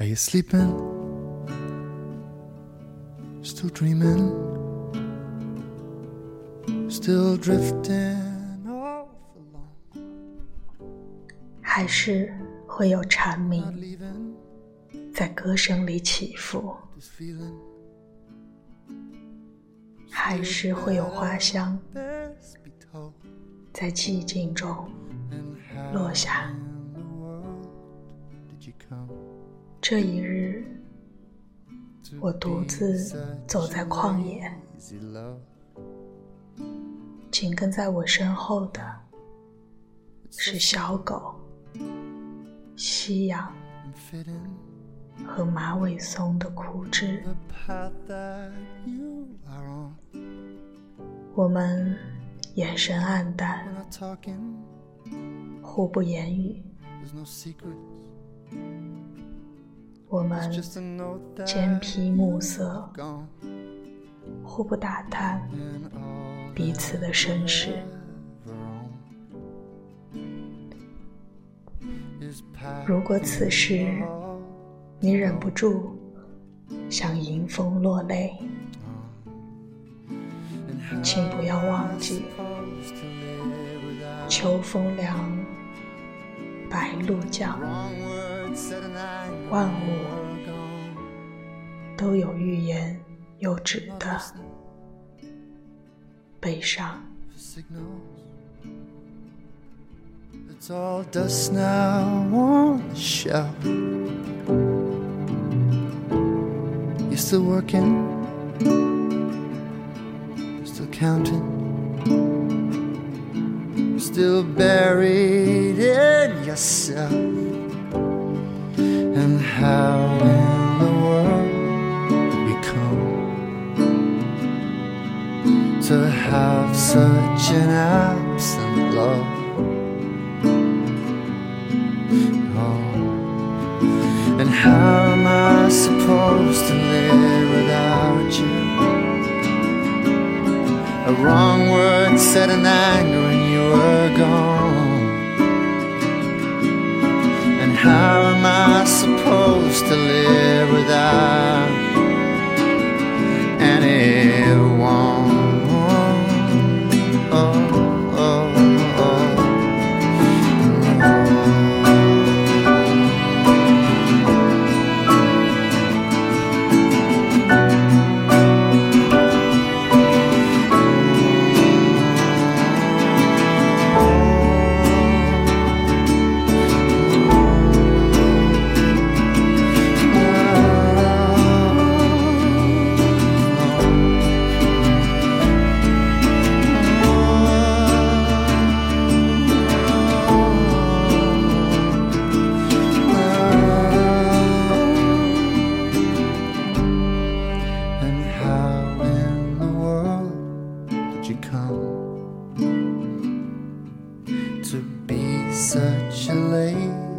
Are you sleeping? Still dreaming? Still drifting off alone? 还是会有蝉鸣在歌声里起伏，还是会有花香.在寂静中落下。这一日我独自走在旷野紧跟在我身后的是小狗夕阳和马尾松的枯枝。我们眼神暗淡互不言语。我们肩披暮色互不打探彼此的身世。如果此时你忍不住想迎风落泪请不要忘记秋风凉白露降。万物都有欲言又止的悲伤。It's all dust now on the shelf. You're still working, still counting, still buried in yourself. And how in the world did we come? to have such an absent love. Oh, and how am I supposed to live without you? A wrong word said in anger and you were gone. And how such a late